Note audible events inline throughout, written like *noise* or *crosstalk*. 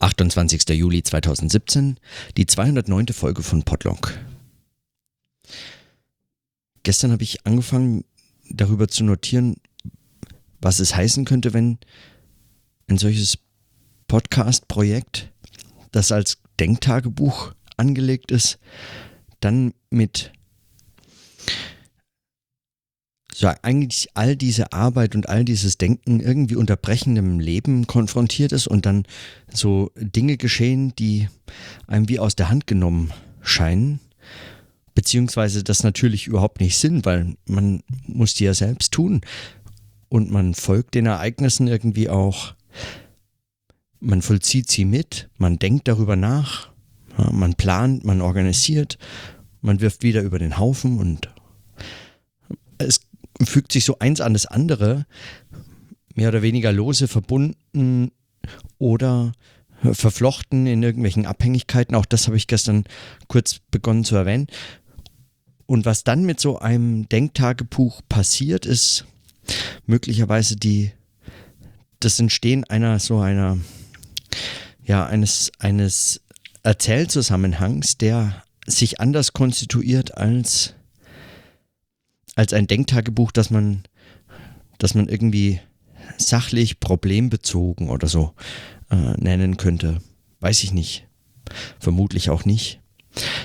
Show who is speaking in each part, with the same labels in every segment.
Speaker 1: 28. Juli 2017, die 209. Folge von Podlog. Gestern habe ich angefangen, darüber zu notieren, was es heißen könnte, wenn ein solches Podcast-Projekt, das als Denktagebuch angelegt ist, dann mit so eigentlich all diese Arbeit und all dieses Denken irgendwie unterbrechendem Leben konfrontiert ist und dann so Dinge geschehen, die einem wie aus der Hand genommen scheinen, beziehungsweise das natürlich überhaupt nicht sind, weil man muss die ja selbst tun und man folgt den Ereignissen irgendwie auch, man vollzieht sie mit, man denkt darüber nach, man plant, man organisiert, man wirft wieder über den Haufen und es fügt sich so eins an das andere, mehr oder weniger lose verbunden oder verflochten in irgendwelchen Abhängigkeiten. Auch das habe ich gestern kurz begonnen zu erwähnen. Und was dann mit so einem Denktagebuch passiert, ist möglicherweise die, das Entstehen einer so einer, ja, eines, eines Erzählzusammenhangs, der sich anders konstituiert als als ein Denktagebuch, das man, das man irgendwie sachlich problembezogen oder so äh, nennen könnte. Weiß ich nicht. Vermutlich auch nicht.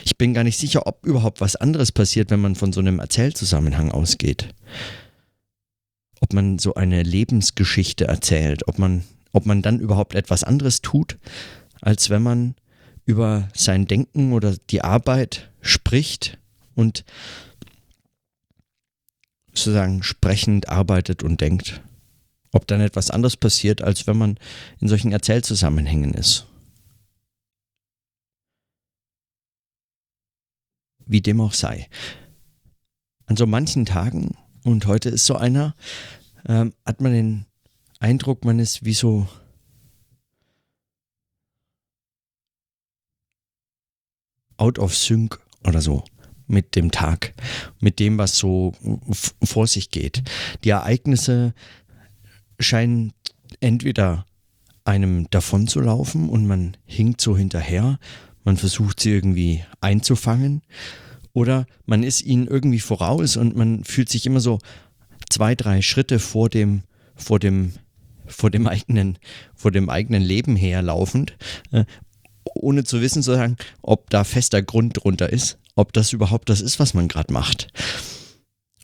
Speaker 1: Ich bin gar nicht sicher, ob überhaupt was anderes passiert, wenn man von so einem Erzählzusammenhang ausgeht. Ob man so eine Lebensgeschichte erzählt, ob man, ob man dann überhaupt etwas anderes tut, als wenn man über sein Denken oder die Arbeit spricht und sozusagen sprechend arbeitet und denkt. Ob dann etwas anderes passiert, als wenn man in solchen Erzählzusammenhängen ist. Wie dem auch sei. An so manchen Tagen, und heute ist so einer, ähm, hat man den Eindruck, man ist wie so out of sync oder so mit dem Tag, mit dem, was so vor sich geht. Die Ereignisse scheinen entweder einem davonzulaufen und man hinkt so hinterher, man versucht sie irgendwie einzufangen oder man ist ihnen irgendwie voraus und man fühlt sich immer so zwei, drei Schritte vor dem, vor dem, vor dem eigenen, vor dem eigenen Leben herlaufend, äh, ohne zu wissen, sozusagen, ob da fester Grund drunter ist ob das überhaupt das ist, was man gerade macht.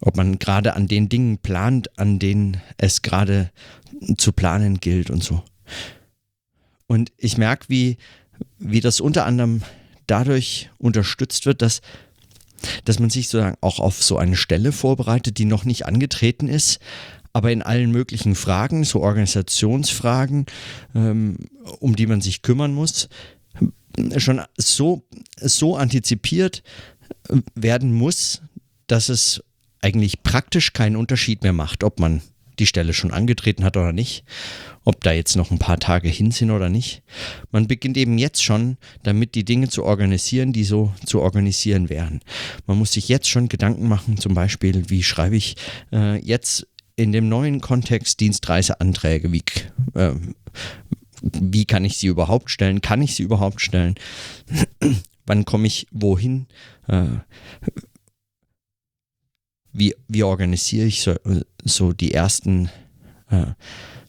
Speaker 1: Ob man gerade an den Dingen plant, an denen es gerade zu planen gilt und so. Und ich merke, wie, wie das unter anderem dadurch unterstützt wird, dass, dass man sich sozusagen auch auf so eine Stelle vorbereitet, die noch nicht angetreten ist, aber in allen möglichen Fragen, so Organisationsfragen, ähm, um die man sich kümmern muss, schon so, so antizipiert werden muss, dass es eigentlich praktisch keinen Unterschied mehr macht, ob man die Stelle schon angetreten hat oder nicht, ob da jetzt noch ein paar Tage hin sind oder nicht. Man beginnt eben jetzt schon damit, die Dinge zu organisieren, die so zu organisieren wären. Man muss sich jetzt schon Gedanken machen, zum Beispiel, wie schreibe ich äh, jetzt in dem neuen Kontext Dienstreiseanträge, wie, äh, wie kann ich sie überhaupt stellen? Kann ich sie überhaupt stellen? *clears throat* Wann komme ich wohin? Äh, wie, wie organisiere ich so, so die ersten äh,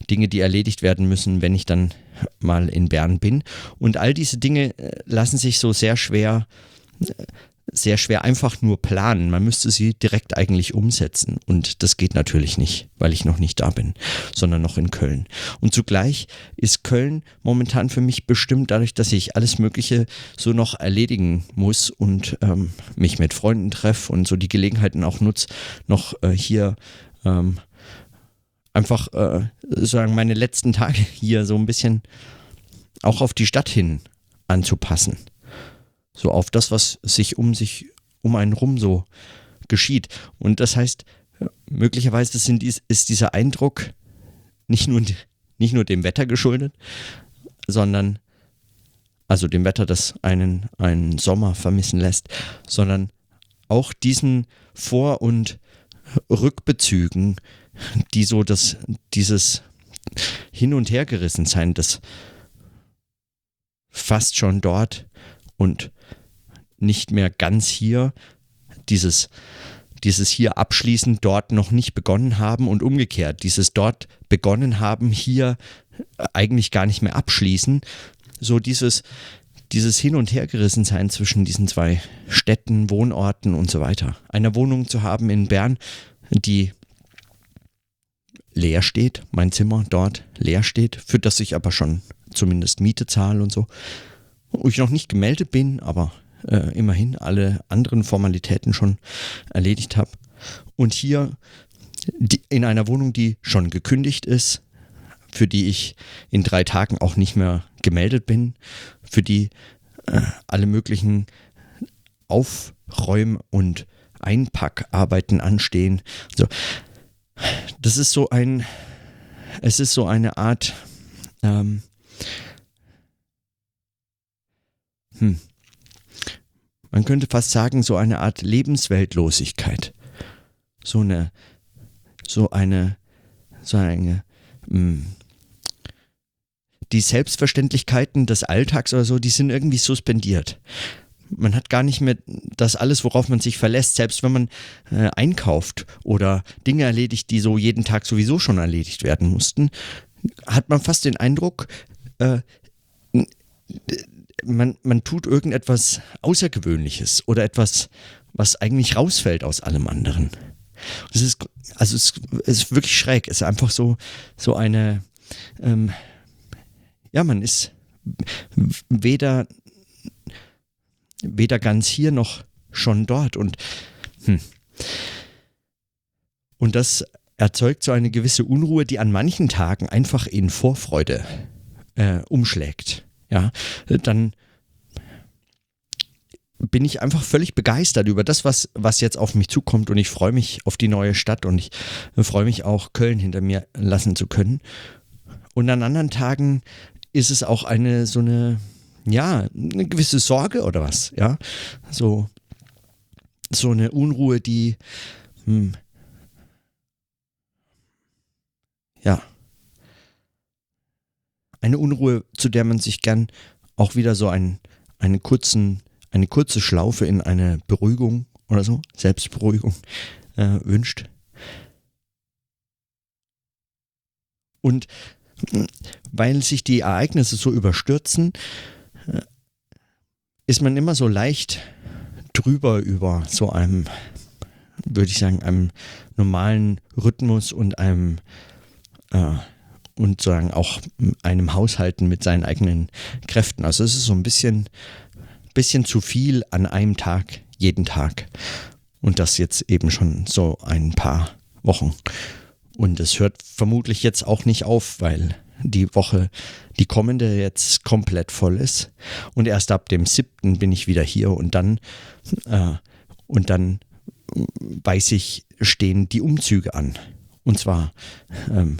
Speaker 1: Dinge, die erledigt werden müssen, wenn ich dann mal in Bern bin? Und all diese Dinge äh, lassen sich so sehr schwer sehr schwer einfach nur planen. Man müsste sie direkt eigentlich umsetzen. Und das geht natürlich nicht, weil ich noch nicht da bin, sondern noch in Köln. Und zugleich ist Köln momentan für mich bestimmt dadurch, dass ich alles Mögliche so noch erledigen muss und ähm, mich mit Freunden treffe und so die Gelegenheiten auch nutze, noch äh, hier ähm, einfach äh, sagen meine letzten Tage hier so ein bisschen auch auf die Stadt hin anzupassen so auf das, was sich um sich, um einen rum so geschieht. Und das heißt, möglicherweise sind ist dieser Eindruck nicht nur, nicht nur dem Wetter geschuldet, sondern also dem Wetter, das einen, einen Sommer vermissen lässt, sondern auch diesen Vor- und Rückbezügen, die so das, dieses Hin- und Hergerissensein, das, fast schon dort und nicht mehr ganz hier, dieses, dieses hier abschließen, dort noch nicht begonnen haben und umgekehrt, dieses dort begonnen haben, hier eigentlich gar nicht mehr abschließen. So dieses, dieses Hin- und Hergerissensein zwischen diesen zwei Städten, Wohnorten und so weiter. Eine Wohnung zu haben in Bern, die leer steht, mein Zimmer dort leer steht, für das ich aber schon zumindest Miete zahle und so. Wo ich noch nicht gemeldet bin, aber äh, immerhin alle anderen Formalitäten schon erledigt habe. Und hier die, in einer Wohnung, die schon gekündigt ist, für die ich in drei Tagen auch nicht mehr gemeldet bin, für die äh, alle möglichen Aufräum- und Einpackarbeiten anstehen. So. Das ist so ein, es ist so eine Art, ähm, hm, man könnte fast sagen, so eine Art Lebensweltlosigkeit. So eine, so eine, so eine, mh, hm, die Selbstverständlichkeiten des Alltags oder so, die sind irgendwie suspendiert. Man hat gar nicht mehr das alles, worauf man sich verlässt, selbst wenn man äh, einkauft oder Dinge erledigt, die so jeden Tag sowieso schon erledigt werden mussten, hat man fast den Eindruck, äh, man, man tut irgendetwas Außergewöhnliches oder etwas, was eigentlich rausfällt aus allem anderen. Es ist, also es, es, ist wirklich schräg. Es ist einfach so, so eine, ähm, ja, man ist weder, weder ganz hier noch schon dort und, hm. und das erzeugt so eine gewisse Unruhe, die an manchen Tagen einfach in Vorfreude äh, umschlägt ja, dann bin ich einfach völlig begeistert über das, was, was jetzt auf mich zukommt und ich freue mich auf die neue Stadt und ich freue mich auch, Köln hinter mir lassen zu können. Und an anderen Tagen ist es auch eine so eine, ja, eine gewisse Sorge oder was, ja, so, so eine Unruhe, die, hm, ja, eine Unruhe, zu der man sich gern auch wieder so einen, einen kurzen, eine kurze Schlaufe in eine Beruhigung oder so, Selbstberuhigung äh, wünscht. Und hm, weil sich die Ereignisse so überstürzen, äh, ist man immer so leicht drüber über so einem, würde ich sagen, einem normalen Rhythmus und einem äh, und sagen auch einem Haushalten mit seinen eigenen Kräften. Also es ist so ein bisschen, bisschen zu viel an einem Tag, jeden Tag. Und das jetzt eben schon so ein paar Wochen. Und es hört vermutlich jetzt auch nicht auf, weil die Woche, die kommende jetzt komplett voll ist. Und erst ab dem 7. bin ich wieder hier und dann, äh, und dann weiß ich, stehen die Umzüge an. Und zwar ähm,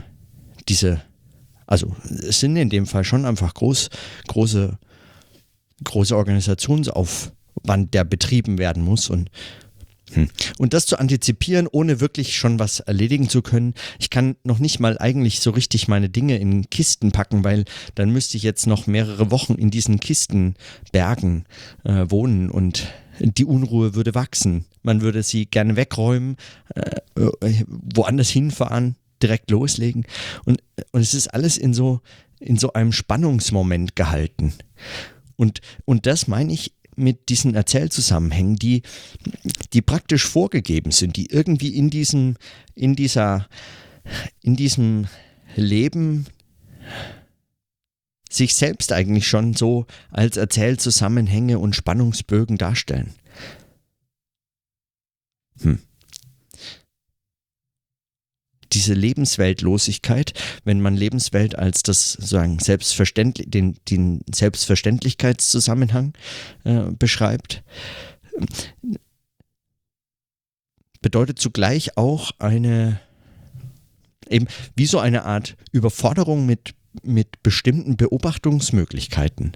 Speaker 1: diese also es sind in dem Fall schon einfach groß, große, große Organisationsaufwand, der betrieben werden muss und hm. und das zu antizipieren, ohne wirklich schon was erledigen zu können. Ich kann noch nicht mal eigentlich so richtig meine Dinge in Kisten packen, weil dann müsste ich jetzt noch mehrere Wochen in diesen Kistenbergen äh, wohnen und die Unruhe würde wachsen. Man würde sie gerne wegräumen, äh, äh woanders hinfahren, direkt loslegen. Und, und es ist alles in so, in so einem Spannungsmoment gehalten. Und, und das meine ich mit diesen Erzählzusammenhängen, die, die praktisch vorgegeben sind, die irgendwie in diesem, in dieser, in diesem Leben sich selbst eigentlich schon so als Erzählzusammenhänge und Spannungsbögen darstellen. Hm diese Lebensweltlosigkeit, wenn man Lebenswelt als das sagen selbstverständlich den, den Selbstverständlichkeitszusammenhang äh, beschreibt, bedeutet zugleich auch eine eben wie so eine Art Überforderung mit mit bestimmten Beobachtungsmöglichkeiten.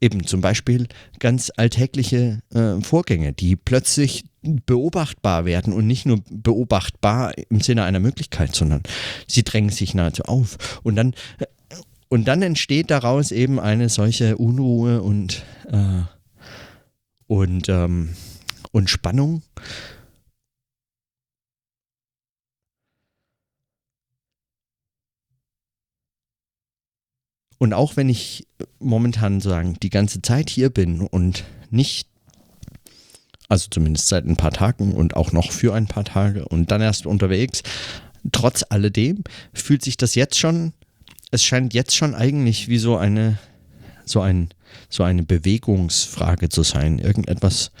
Speaker 1: Eben zum Beispiel ganz alltägliche äh, Vorgänge, die plötzlich beobachtbar werden und nicht nur beobachtbar im Sinne einer Möglichkeit, sondern sie drängen sich nahezu auf. Und dann, und dann entsteht daraus eben eine solche Unruhe und, äh, und, ähm, und Spannung. Und auch wenn ich momentan sagen, die ganze Zeit hier bin und nicht, also zumindest seit ein paar Tagen und auch noch für ein paar Tage und dann erst unterwegs, trotz alledem fühlt sich das jetzt schon, es scheint jetzt schon eigentlich wie so eine, so ein, so eine Bewegungsfrage zu sein. Irgendetwas,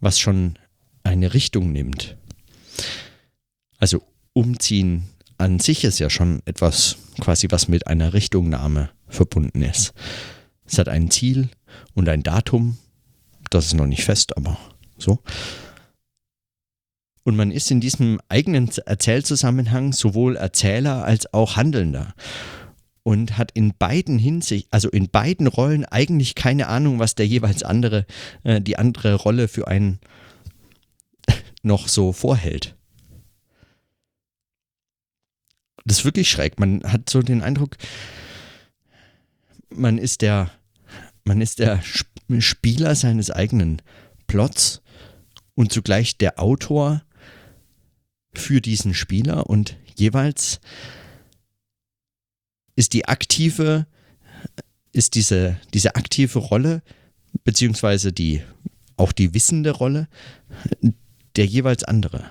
Speaker 1: was schon eine Richtung nimmt. Also umziehen an sich ist ja schon etwas quasi, was mit einer Richtungnahme verbunden ist. Es hat ein Ziel und ein Datum, das ist noch nicht fest, aber so. Und man ist in diesem eigenen Erzählzusammenhang sowohl Erzähler als auch Handelnder und hat in beiden Hinsicht, also in beiden Rollen eigentlich keine Ahnung, was der jeweils andere, äh, die andere Rolle für einen *laughs* noch so vorhält. Das ist wirklich schräg. Man hat so den Eindruck, man ist der, man ist der Spieler seines eigenen Plots und zugleich der Autor für diesen Spieler und jeweils ist die aktive, ist diese, diese aktive Rolle, beziehungsweise die, auch die wissende Rolle, der jeweils andere.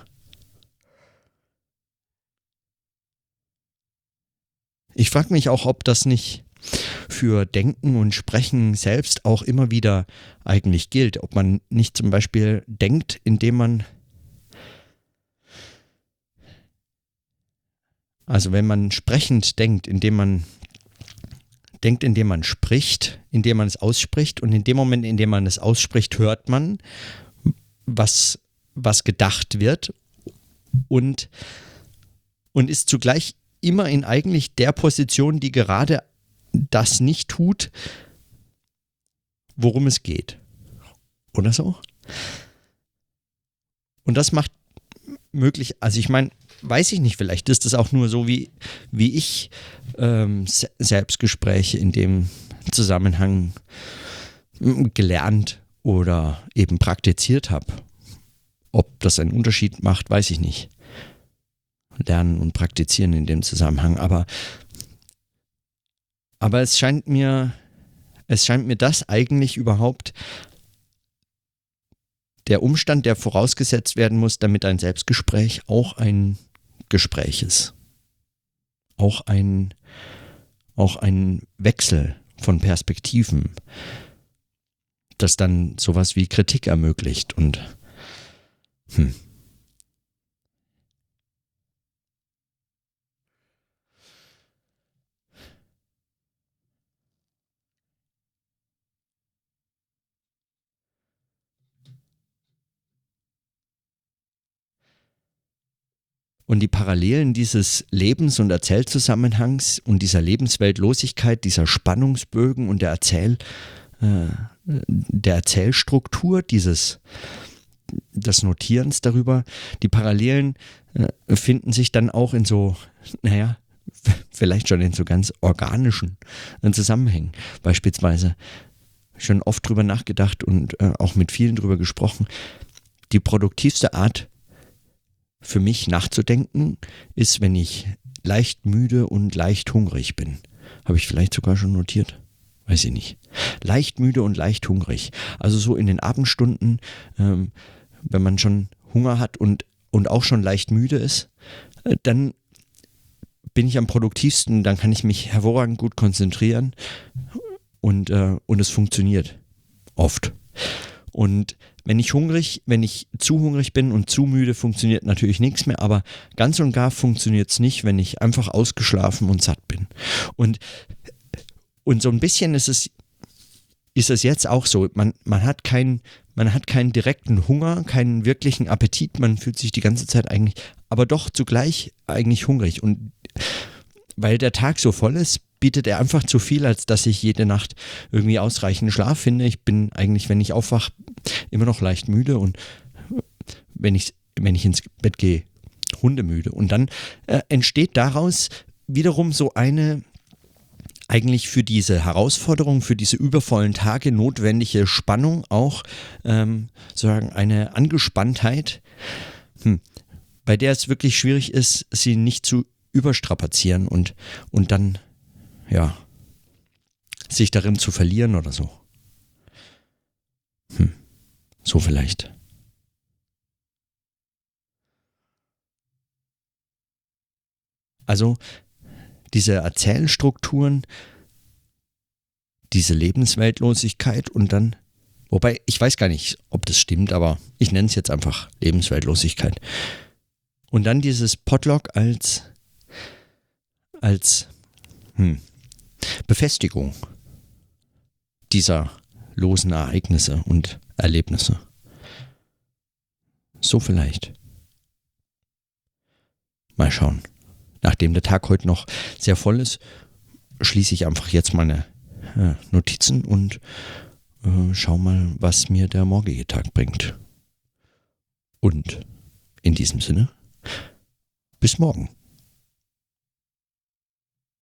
Speaker 1: Ich frage mich auch, ob das nicht für Denken und Sprechen selbst auch immer wieder eigentlich gilt. Ob man nicht zum Beispiel denkt, indem man Also wenn man sprechend denkt, indem man denkt, indem man spricht, indem man es ausspricht und in dem Moment, in dem man es ausspricht, hört man, was, was gedacht wird und, und ist zugleich immer in eigentlich der Position, die gerade das nicht tut, worum es geht. Oder so? Und das macht möglich, also ich meine, weiß ich nicht, vielleicht ist das auch nur so, wie, wie ich ähm, Selbstgespräche in dem Zusammenhang gelernt oder eben praktiziert habe. Ob das einen Unterschied macht, weiß ich nicht. Lernen und praktizieren in dem Zusammenhang. Aber aber es scheint mir, es scheint mir das eigentlich überhaupt der Umstand, der vorausgesetzt werden muss, damit ein Selbstgespräch auch ein Gespräch ist. Auch ein, auch ein Wechsel von Perspektiven, das dann sowas wie Kritik ermöglicht und hm. Und die Parallelen dieses Lebens- und Erzählzusammenhangs und dieser Lebensweltlosigkeit, dieser Spannungsbögen und der Erzähl, äh, der Erzählstruktur, dieses des Notierens darüber, die Parallelen äh, finden sich dann auch in so, naja, *laughs* vielleicht schon in so ganz organischen äh, Zusammenhängen. Beispielsweise schon oft drüber nachgedacht und äh, auch mit vielen drüber gesprochen. Die produktivste Art, für mich nachzudenken ist, wenn ich leicht müde und leicht hungrig bin. Habe ich vielleicht sogar schon notiert? Weiß ich nicht. Leicht müde und leicht hungrig. Also so in den Abendstunden, ähm, wenn man schon Hunger hat und, und auch schon leicht müde ist, äh, dann bin ich am produktivsten, dann kann ich mich hervorragend gut konzentrieren und, äh, und es funktioniert. Oft. Und wenn ich hungrig, wenn ich zu hungrig bin und zu müde, funktioniert natürlich nichts mehr, aber ganz und gar funktioniert es nicht, wenn ich einfach ausgeschlafen und satt bin. Und, und so ein bisschen ist es, ist es jetzt auch so. Man, man, hat kein, man hat keinen direkten Hunger, keinen wirklichen Appetit, man fühlt sich die ganze Zeit eigentlich, aber doch zugleich eigentlich hungrig. Und weil der Tag so voll ist, bietet er einfach zu viel, als dass ich jede Nacht irgendwie ausreichend Schlaf finde. Ich bin eigentlich, wenn ich aufwache, immer noch leicht müde und wenn ich, wenn ich ins Bett gehe, hundemüde. Und dann äh, entsteht daraus wiederum so eine, eigentlich für diese Herausforderung, für diese übervollen Tage notwendige Spannung auch ähm, sozusagen eine Angespanntheit, hm, bei der es wirklich schwierig ist, sie nicht zu überstrapazieren und, und dann, ja, sich darin zu verlieren oder so. Hm, so vielleicht. Also diese Erzählstrukturen, diese Lebensweltlosigkeit und dann, wobei ich weiß gar nicht, ob das stimmt, aber ich nenne es jetzt einfach Lebensweltlosigkeit. Und dann dieses Potlock als, als hm, Befestigung dieser losen Ereignisse und Erlebnisse. So vielleicht. Mal schauen. Nachdem der Tag heute noch sehr voll ist, schließe ich einfach jetzt meine äh, Notizen und äh, schau mal, was mir der morgige Tag bringt. Und in diesem Sinne, bis morgen.